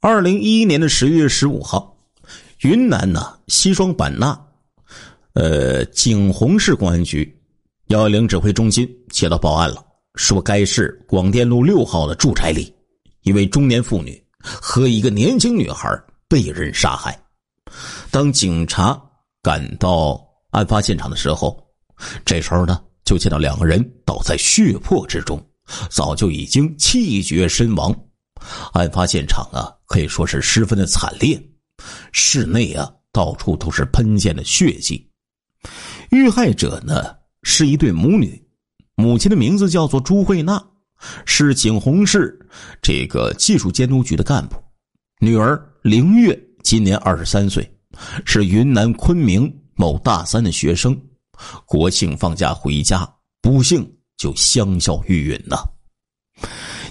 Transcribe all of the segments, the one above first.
二零一一年的十月十五号，云南呢西双版纳，呃景洪市公安局幺幺零指挥中心接到报案了，说该市广电路六号的住宅里，一位中年妇女和一个年轻女孩被人杀害。当警察赶到案发现场的时候，这时候呢，就见到两个人倒在血泊之中，早就已经气绝身亡。案发现场啊，可以说是十分的惨烈，室内啊到处都是喷溅的血迹。遇害者呢是一对母女，母亲的名字叫做朱慧娜，是景洪市这个技术监督局的干部；女儿凌月今年二十三岁，是云南昆明某大三的学生。国庆放假回家，不幸就香消玉殒了。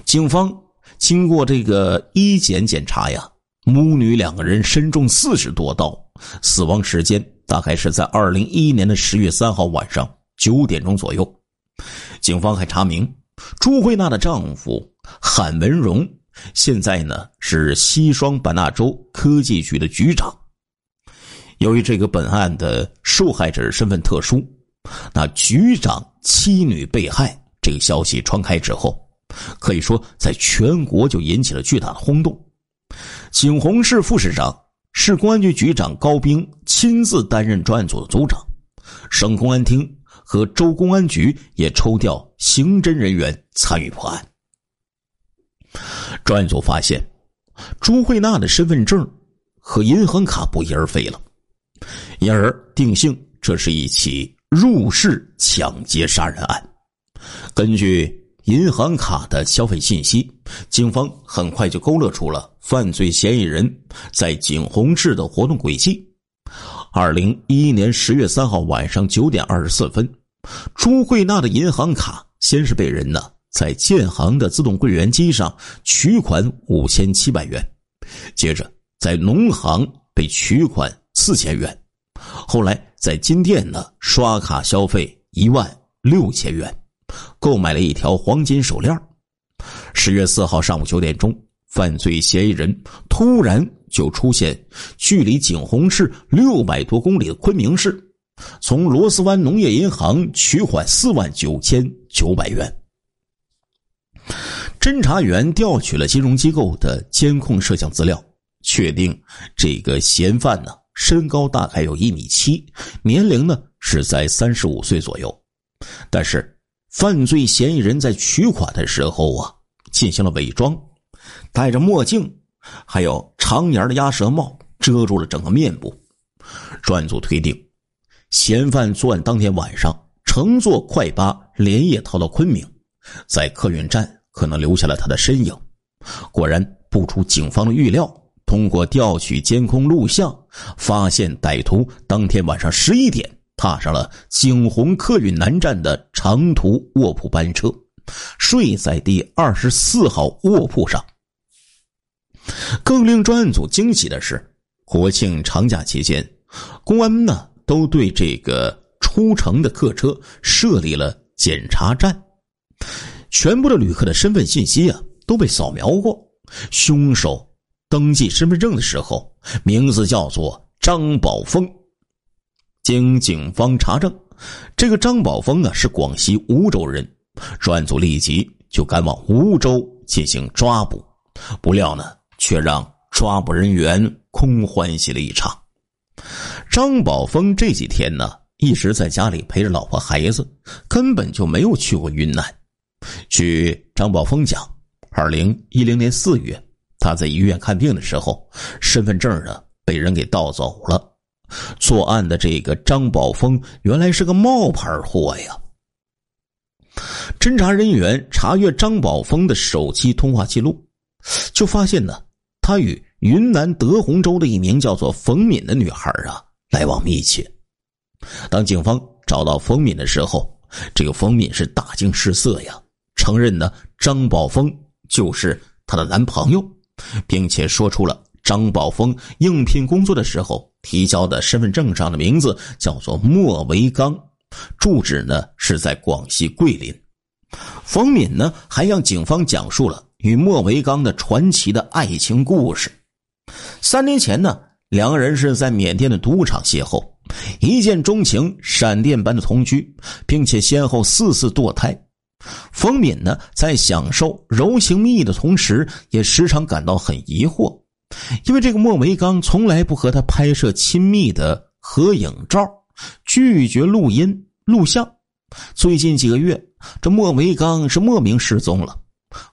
警方经过这个医检检查呀，母女两个人身中四十多刀，死亡时间大概是在二零一一年的十月三号晚上九点钟左右。警方还查明，朱慧娜的丈夫韩文荣现在呢是西双版纳州科技局的局长。由于这个本案的受害者身份特殊，那局长妻女被害这个消息传开之后，可以说在全国就引起了巨大的轰动。景洪市副市长、市公安局局长高兵亲自担任专案组的组长，省公安厅和州公安局也抽调刑侦人员参与破案。专案组发现，朱慧娜的身份证和银行卡不翼而飞了。因而定性，这是一起入室抢劫杀人案。根据银行卡的消费信息，警方很快就勾勒出了犯罪嫌疑人在景洪市的活动轨迹。二零一一年十月三号晚上九点二十四分，朱慧娜的银行卡先是被人呢在建行的自动柜员机上取款五千七百元，接着在农行被取款。四千元，后来在金店呢刷卡消费一万六千元，购买了一条黄金手链。十月四号上午九点钟，犯罪嫌疑人突然就出现距离景洪市六百多公里的昆明市，从螺丝湾农业银行取款四万九千九百元。侦查员调取了金融机构的监控摄像资料，确定这个嫌犯呢。身高大概有一米七，年龄呢是在三十五岁左右，但是犯罪嫌疑人在取款的时候啊，进行了伪装，戴着墨镜，还有长檐的鸭舌帽遮住了整个面部。专案组推定，嫌犯作案当天晚上乘坐快巴连夜逃到昆明，在客运站可能留下了他的身影。果然不出警方的预料。通过调取监控录像，发现歹徒当天晚上十一点踏上了景洪客运南站的长途卧铺班车，睡在第二十四号卧铺上。更令专案组惊喜的是，国庆长假期间，公安呢都对这个出城的客车设立了检查站，全部的旅客的身份信息啊都被扫描过，凶手。登记身份证的时候，名字叫做张宝峰。经警方查证，这个张宝峰啊是广西梧州人。专案组立即就赶往梧州进行抓捕，不料呢，却让抓捕人员空欢喜了一场。张宝峰这几天呢，一直在家里陪着老婆孩子，根本就没有去过云南。据张宝峰讲，二零一零年四月。他在医院看病的时候，身份证呢被人给盗走了。作案的这个张宝峰原来是个冒牌货呀。侦查人员查阅张宝峰的手机通话记录，就发现呢，他与云南德宏州的一名叫做冯敏的女孩啊来往密切。当警方找到冯敏的时候，这个冯敏是大惊失色呀，承认呢张宝峰就是她的男朋友。并且说出了张宝峰应聘工作的时候提交的身份证上的名字叫做莫维刚，住址呢是在广西桂林。冯敏呢还向警方讲述了与莫维刚的传奇的爱情故事。三年前呢，两个人是在缅甸的赌场邂逅，一见钟情，闪电般的同居，并且先后四次堕胎。冯敏呢，在享受柔情蜜意的同时，也时常感到很疑惑，因为这个莫维刚从来不和他拍摄亲密的合影照，拒绝录音录像。最近几个月，这莫维刚是莫名失踪了。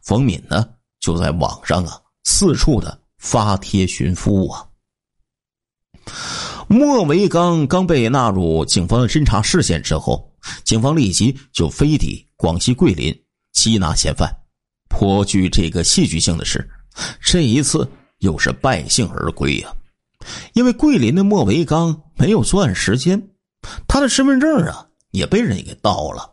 冯敏呢，就在网上啊四处的发帖寻夫啊。莫维刚刚被纳入警方的侦查视线之后，警方立即就飞抵广西桂林缉拿嫌犯。颇具这个戏剧性的是，这一次又是败兴而归呀，因为桂林的莫维刚没有作案时间，他的身份证啊也被人给盗了。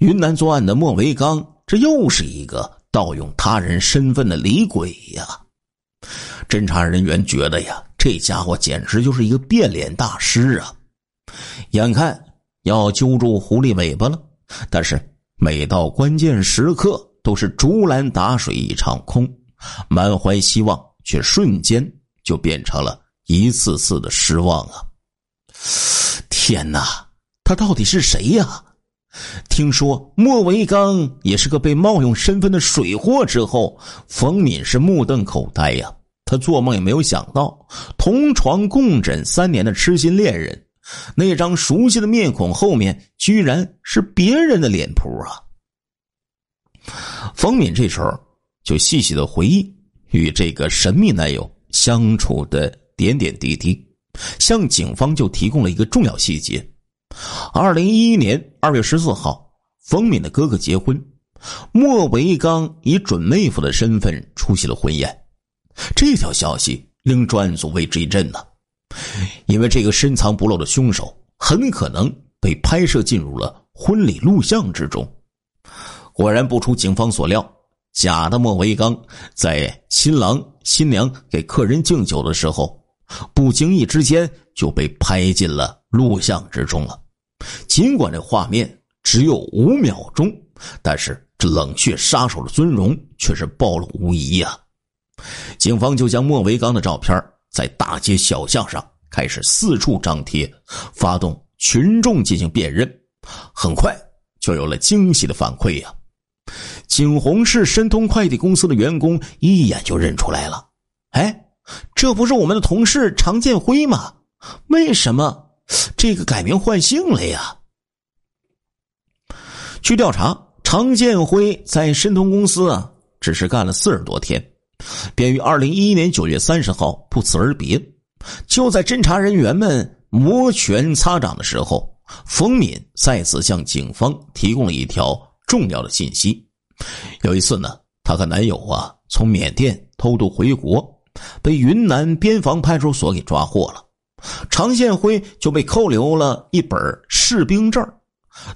云南作案的莫维刚，这又是一个盗用他人身份的李鬼呀！侦查人员觉得呀，这家伙简直就是一个变脸大师啊！眼看要揪住狐狸尾巴了，但是每到关键时刻都是竹篮打水一场空，满怀希望却瞬间就变成了一次次的失望啊！天哪，他到底是谁呀？听说莫维刚也是个被冒用身份的水货之后，冯敏是目瞪口呆呀。他做梦也没有想到，同床共枕三年的痴心恋人，那张熟悉的面孔后面居然是别人的脸谱啊！冯敏这时候就细细的回忆与这个神秘男友相处的点点滴滴，向警方就提供了一个重要细节。二零一一年二月十四号，冯敏的哥哥结婚，莫维刚以准妹夫的身份出席了婚宴。这条消息令专案组为之一振呢，因为这个深藏不露的凶手很可能被拍摄进入了婚礼录像之中。果然不出警方所料，假的莫维刚在新郎新娘给客人敬酒的时候，不经意之间就被拍进了录像之中了。尽管这画面只有五秒钟，但是这冷血杀手的尊容却是暴露无遗呀！警方就将莫维刚的照片在大街小巷上开始四处张贴，发动群众进行辨认。很快就有了惊喜的反馈呀！景洪市申通快递公司的员工一眼就认出来了。哎，这不是我们的同事常建辉吗？为什么这个改名换姓了呀？据调查，常建辉在申通公司啊，只是干了四十多天。便于二零一一年九月三十号不辞而别。就在侦查人员们摩拳擦掌的时候，冯敏再次向警方提供了一条重要的信息：有一次呢，她和男友啊从缅甸偷渡回国，被云南边防派出所给抓获了。常建辉就被扣留了一本士兵证。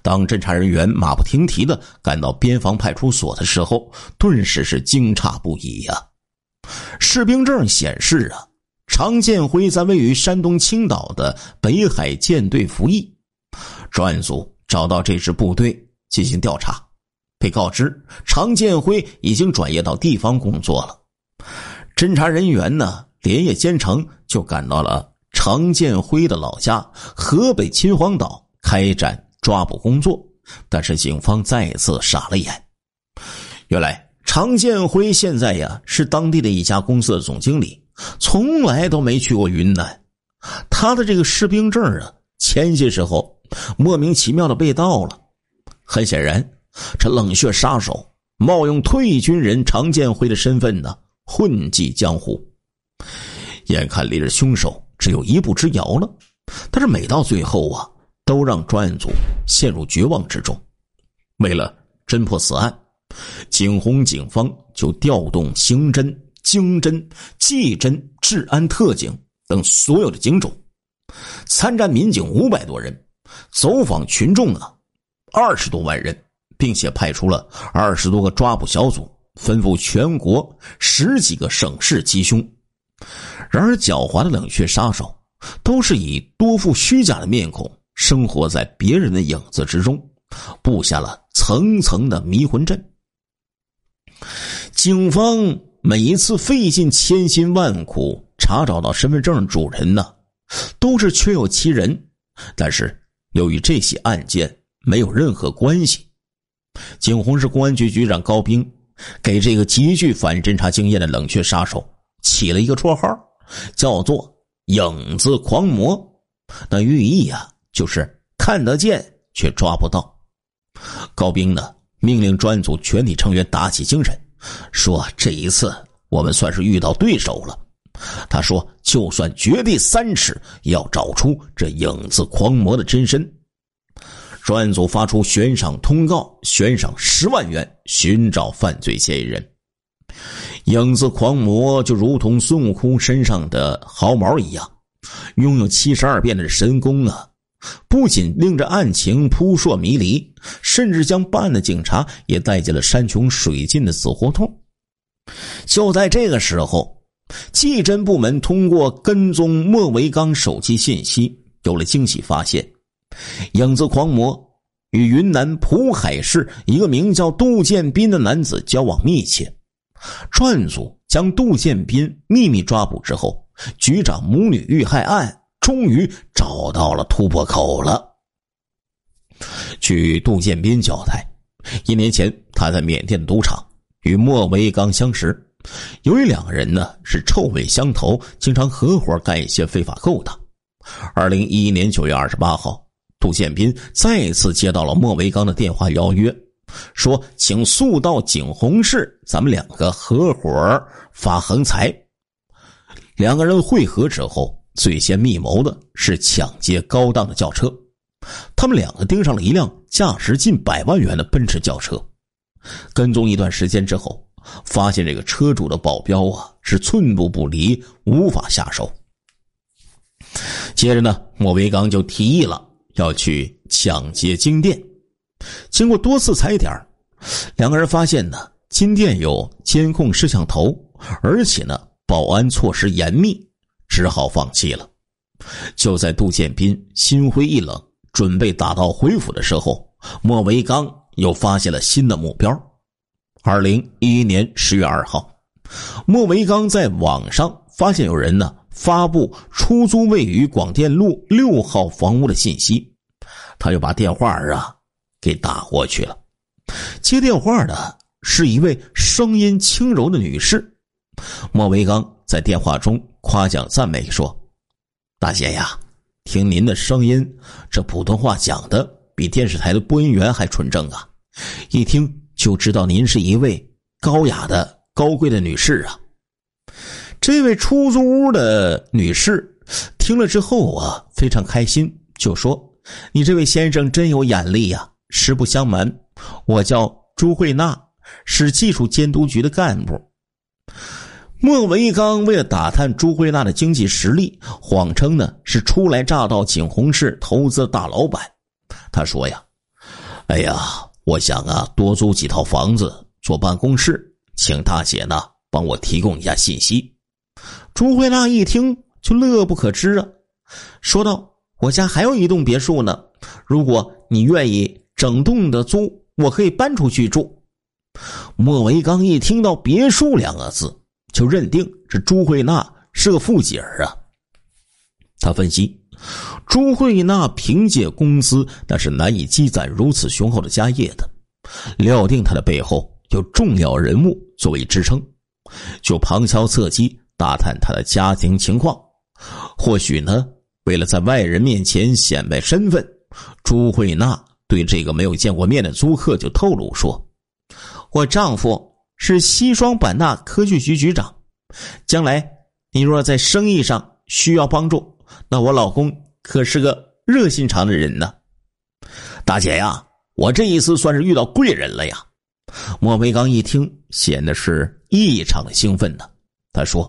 当侦查人员马不停蹄的赶到边防派出所的时候，顿时是惊诧不已呀。士兵证显示啊，常建辉在位于山东青岛的北海舰队服役。专案组找到这支部队进行调查，被告知常建辉已经转业到地方工作了。侦查人员呢连夜兼程，就赶到了常建辉的老家河北秦皇岛开展抓捕工作。但是警方再次傻了眼，原来。常建辉现在呀是当地的一家公司的总经理，从来都没去过云南。他的这个士兵证啊，前些时候莫名其妙的被盗了。很显然，这冷血杀手冒用退役军人常建辉的身份呢，混迹江湖。眼看离着凶手只有一步之遥了，但是每到最后啊，都让专案组陷入绝望之中。为了侦破此案。景洪警方就调动刑侦、经侦、技侦、治安特警等所有的警种，参战民警五百多人，走访群众啊二十多万人，并且派出了二十多个抓捕小组，吩咐全国十几个省市缉凶。然而，狡猾的冷血杀手都是以多副虚假的面孔，生活在别人的影子之中，布下了层层的迷魂阵。警方每一次费尽千辛万苦查找到身份证主人呢，都是确有其人。但是由于这起案件没有任何关系，景洪市公安局局长高兵给这个极具反侦查经验的冷却杀手起了一个绰号，叫做“影子狂魔”。那寓意啊，就是看得见却抓不到。高兵呢，命令专案组全体成员打起精神，说：“这一次我们算是遇到对手了。”他说：“就算掘地三尺，也要找出这影子狂魔的真身。”专案组发出悬赏通告，悬赏十万元寻找犯罪嫌疑人。影子狂魔就如同孙悟空身上的毫毛一样，拥有七十二变的神功啊！不仅令这案情扑朔迷离，甚至将办案的警察也带进了山穷水尽的死胡同。就在这个时候。技侦部门通过跟踪莫维刚手机信息，有了惊喜发现：影子狂魔与云南普海市一个名叫杜建斌的男子交往密切。专案组将杜建斌秘密抓捕之后，局长母女遇害案终于找到了突破口了。据杜建斌交代，一年前他在缅甸赌场与莫维刚相识。由于两个人呢是臭味相投，经常合伙干一些非法勾当。二零一一年九月二十八号，杜建斌再次接到了莫维刚的电话邀约，说请速到景洪市，咱们两个合伙发横财。两个人会合之后，最先密谋的是抢劫高档的轿车。他们两个盯上了一辆价值近百万元的奔驰轿车，跟踪一段时间之后。发现这个车主的保镖啊是寸步不离，无法下手。接着呢，莫维刚就提议了要去抢劫金店。经过多次踩点两个人发现呢，金店有监控摄像头，而且呢，保安措施严密，只好放弃了。就在杜建斌心灰意冷，准备打道回府的时候，莫维刚又发现了新的目标。二零一一年十月二号，莫维刚在网上发现有人呢发布出租位于广电路六号房屋的信息，他就把电话啊给打过去了。接电话的是一位声音轻柔的女士，莫维刚在电话中夸奖赞美说：“大姐呀，听您的声音，这普通话讲的比电视台的播音员还纯正啊！一听。”就知道您是一位高雅的、高贵的女士啊！这位出租屋的女士听了之后啊，非常开心，就说：“你这位先生真有眼力呀！”实不相瞒，我叫朱慧娜，是技术监督局的干部。莫文一刚为了打探朱慧娜的经济实力，谎称呢是初来乍到景洪市投资大老板。他说：“呀，哎呀。”我想啊，多租几套房子做办公室，请大姐呢帮我提供一下信息。朱慧娜一听就乐不可支啊，说道：“我家还有一栋别墅呢，如果你愿意整栋的租，我可以搬出去住。”莫维刚一听到“别墅”两个字，就认定这朱慧娜是个富姐儿啊。他分析。朱慧娜凭借工资，那是难以积攒如此雄厚的家业的。料定她的背后有重要人物作为支撑，就旁敲侧击打探他的家庭情况。或许呢，为了在外人面前显摆身份，朱慧娜对这个没有见过面的租客就透露说：“我丈夫是西双版纳科技局局长，将来你若在生意上需要帮助。”那我老公可是个热心肠的人呢，大姐呀，我这一次算是遇到贵人了呀。莫维刚一听，显得是异常的兴奋呢。他说：“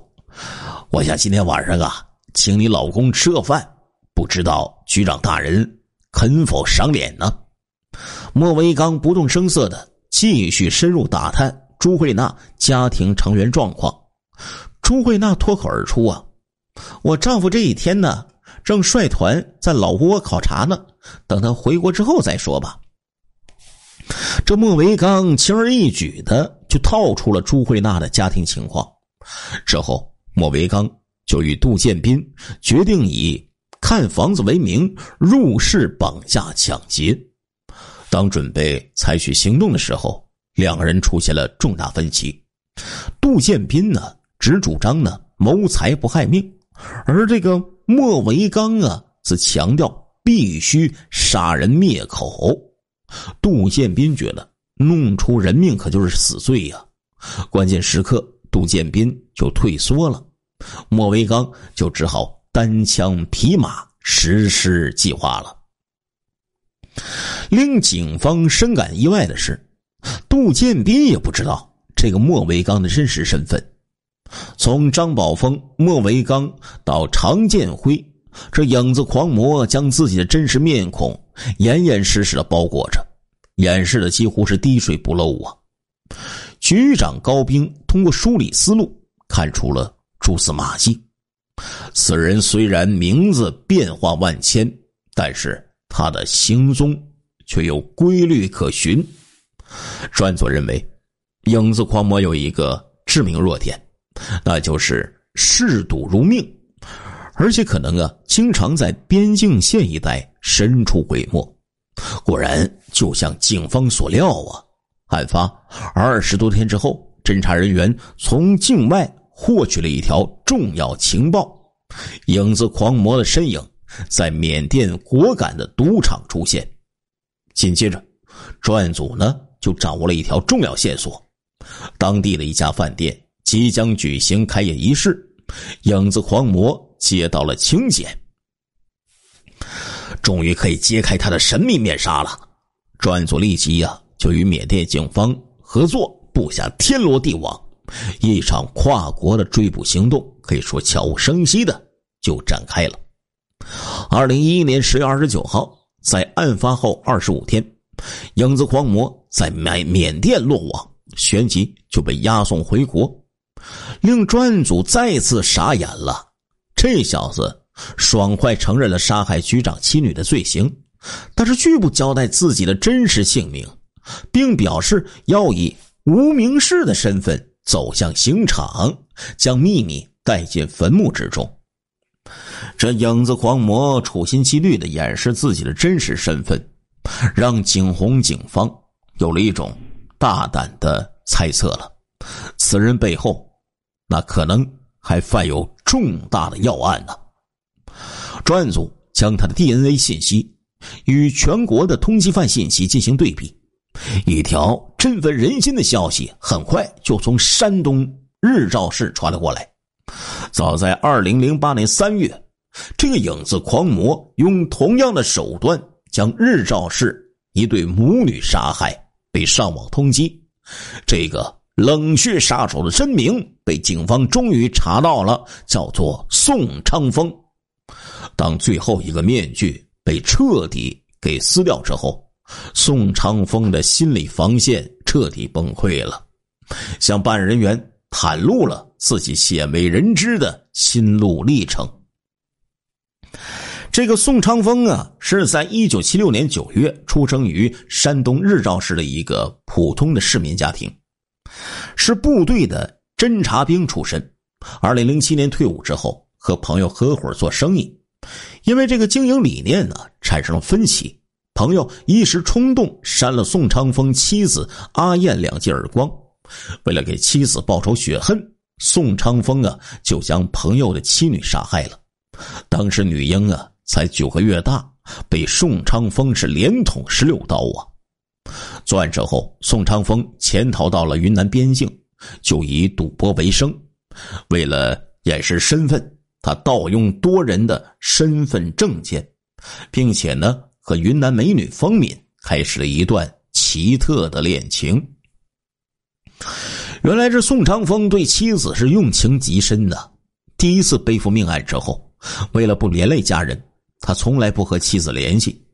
我想今天晚上啊，请你老公吃个饭，不知道局长大人肯否赏脸呢？”莫维刚不动声色的继续深入打探朱慧娜家庭成员状况。朱慧娜脱口而出：“啊。”我丈夫这几天呢，正率团在老挝考察呢。等他回国之后再说吧。这莫维刚轻而易举的就套出了朱慧娜的家庭情况。之后，莫维刚就与杜建斌决定以看房子为名入室绑架抢劫。当准备采取行动的时候，两个人出现了重大分歧。杜建斌呢，只主张呢谋财不害命，而这个莫维刚啊，则强调必须杀人灭口。杜建斌觉得弄出人命可就是死罪呀，关键时刻杜建斌就退缩了，莫维刚就只好单枪匹马实施计划了。令警方深感意外的是，杜建斌也不知道。这个莫维刚的真实身份，从张宝峰、莫维刚到常建辉，这影子狂魔将自己的真实面孔严严实实的包裹着，掩饰的几乎是滴水不漏啊！局长高兵通过梳理思路，看出了蛛丝马迹。此人虽然名字变化万千，但是他的行踪却有规律可循。专佐认为。影子狂魔有一个致命弱点，那就是嗜赌如命，而且可能啊，经常在边境线一带神出鬼没。果然，就像警方所料啊，案发二十多天之后，侦查人员从境外获取了一条重要情报：影子狂魔的身影在缅甸果敢的赌场出现。紧接着，专案组呢就掌握了一条重要线索。当地的一家饭店即将举行开业仪式，影子狂魔接到了请柬，终于可以揭开他的神秘面纱了。专案组立即呀就与缅甸警方合作，布下天罗地网，一场跨国的追捕行动可以说悄无声息的就展开了。二零一一年十月二十九号，在案发后二十五天，影子狂魔在缅缅甸落网。旋即就被押送回国，令专案组再次傻眼了。这小子爽快承认了杀害局长妻女的罪行，但是拒不交代自己的真实姓名，并表示要以无名氏的身份走向刑场，将秘密带进坟墓之中。这影子狂魔处心积虑的掩饰自己的真实身份，让景洪警方有了一种。大胆的猜测了，此人背后，那可能还犯有重大的要案呢。专案组将他的 DNA 信息与全国的通缉犯信息进行对比，一条振奋人心的消息很快就从山东日照市传了过来。早在二零零八年三月，这个影子狂魔用同样的手段将日照市一对母女杀害。被上网通缉，这个冷血杀手的真名被警方终于查到了，叫做宋昌峰。当最后一个面具被彻底给撕掉之后，宋昌峰的心理防线彻底崩溃了，向办案人员袒露了自己鲜为人知的心路历程。这个宋昌峰啊，是在一九七六年九月出生于山东日照市的一个普通的市民家庭，是部队的侦察兵出身。二零零七年退伍之后，和朋友合伙做生意，因为这个经营理念呢产生了分歧，朋友一时冲动扇了宋昌峰妻子阿燕两记耳光。为了给妻子报仇雪恨，宋昌峰啊就将朋友的妻女杀害了。当时女婴啊。才九个月大，被宋昌峰是连捅十六刀啊！作案之后，宋昌峰潜逃到了云南边境，就以赌博为生。为了掩饰身份，他盗用多人的身份证件，并且呢和云南美女方敏开始了一段奇特的恋情。原来这宋长峰对妻子是用情极深的。第一次背负命案之后，为了不连累家人。他从来不和妻子联系。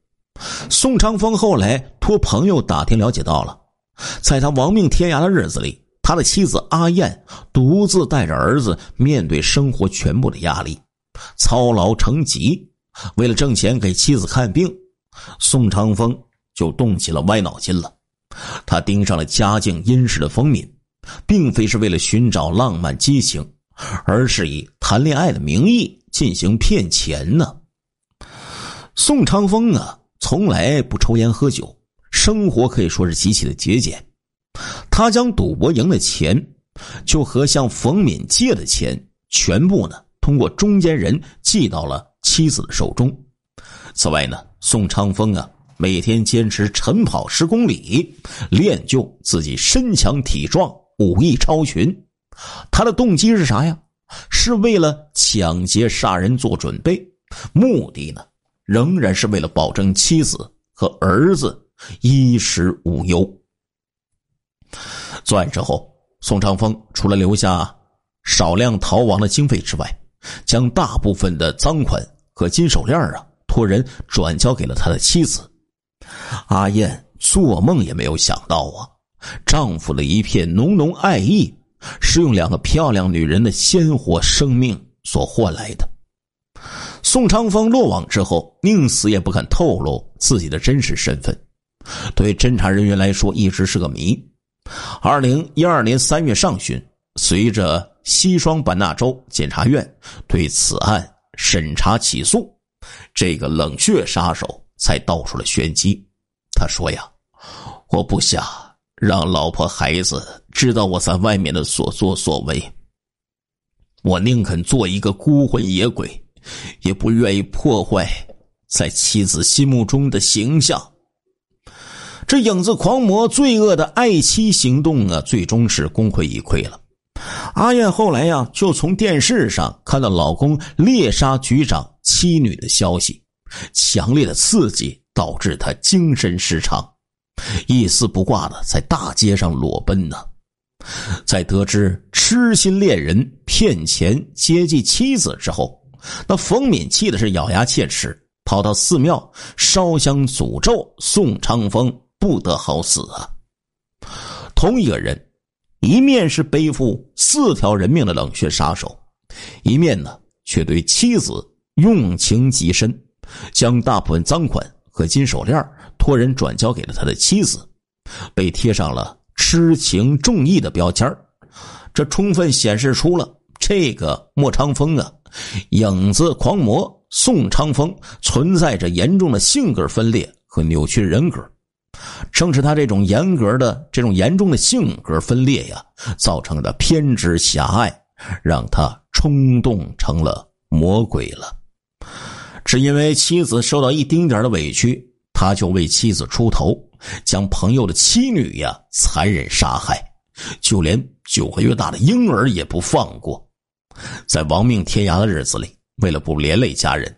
宋长峰后来托朋友打听了解到了，在他亡命天涯的日子里，他的妻子阿燕独自带着儿子面对生活全部的压力，操劳成疾。为了挣钱给妻子看病，宋长峰就动起了歪脑筋了。他盯上了家境殷实的风敏，并非是为了寻找浪漫激情，而是以谈恋爱的名义进行骗钱呢。宋长风啊，从来不抽烟喝酒，生活可以说是极其的节俭。他将赌博赢的钱，就和向冯敏借的钱，全部呢通过中间人寄到了妻子的手中。此外呢，宋长风啊。每天坚持晨跑十公里，练就自己身强体壮、武艺超群。他的动机是啥呀？是为了抢劫杀人做准备，目的呢，仍然是为了保证妻子和儿子衣食无忧。作案之后，宋长风除了留下少量逃亡的经费之外，将大部分的赃款和金手链啊，托人转交给了他的妻子。阿燕做梦也没有想到啊，丈夫的一片浓浓爱意，是用两个漂亮女人的鲜活生命所换来的。宋长峰落网之后，宁死也不肯透露自己的真实身份，对侦查人员来说一直是个谜。二零一二年三月上旬，随着西双版纳州检察院对此案审查起诉，这个冷血杀手才道出了玄机。他说：“呀，我不想让老婆孩子知道我在外面的所作所为。我宁肯做一个孤魂野鬼，也不愿意破坏在妻子心目中的形象。这影子狂魔罪恶的爱妻行动啊，最终是功亏一篑了。阿燕后来呀，就从电视上看到老公猎杀局长妻女的消息，强烈的刺激。”导致他精神失常，一丝不挂的在大街上裸奔呢。在得知痴心恋人骗钱接济妻子之后，那冯敏气的是咬牙切齿，跑到寺庙烧香诅咒宋长风不得好死啊。同一个人，一面是背负四条人命的冷血杀手，一面呢却对妻子用情极深，将大部分赃款。和金手链托人转交给了他的妻子，被贴上了痴情重义的标签这充分显示出了这个莫长峰啊，影子狂魔宋长峰存在着严重的性格分裂和扭曲人格。正是他这种严格的、这种严重的性格分裂呀，造成的偏执狭隘，让他冲动成了魔鬼了。只因为妻子受到一丁点的委屈，他就为妻子出头，将朋友的妻女呀残忍杀害，就连九个月大的婴儿也不放过。在亡命天涯的日子里，为了不连累家人，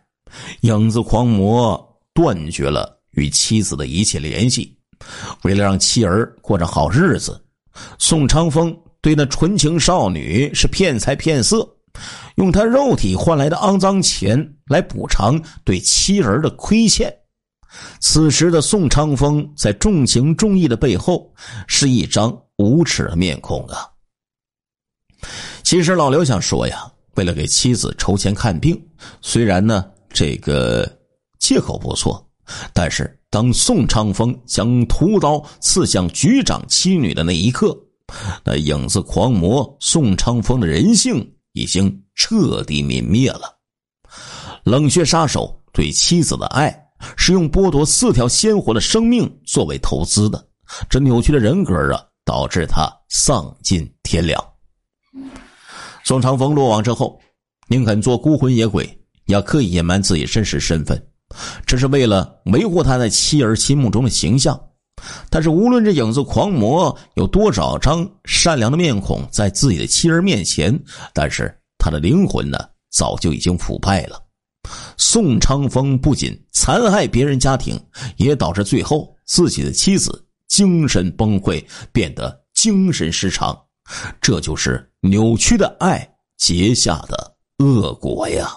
影子狂魔断绝了与妻子的一切联系。为了让妻儿过上好日子，宋长峰对那纯情少女是骗财骗色。用他肉体换来的肮脏钱来补偿对妻儿的亏欠。此时的宋昌峰在重情重义的背后，是一张无耻的面孔啊！其实老刘想说呀，为了给妻子筹钱看病，虽然呢这个借口不错，但是当宋昌峰将屠刀刺向局长妻女的那一刻，那影子狂魔宋昌峰的人性。已经彻底泯灭了。冷血杀手对妻子的爱是用剥夺四条鲜活的生命作为投资的，这扭曲的人格啊，导致他丧尽天良。宋长风落网之后，宁肯做孤魂野鬼，也要刻意隐瞒自己真实身份，这是为了维护他在妻儿心目中的形象。但是，无论这影子狂魔有多少张善良的面孔在自己的妻儿面前，但是他的灵魂呢，早就已经腐败了。宋昌峰不仅残害别人家庭，也导致最后自己的妻子精神崩溃，变得精神失常。这就是扭曲的爱结下的恶果呀。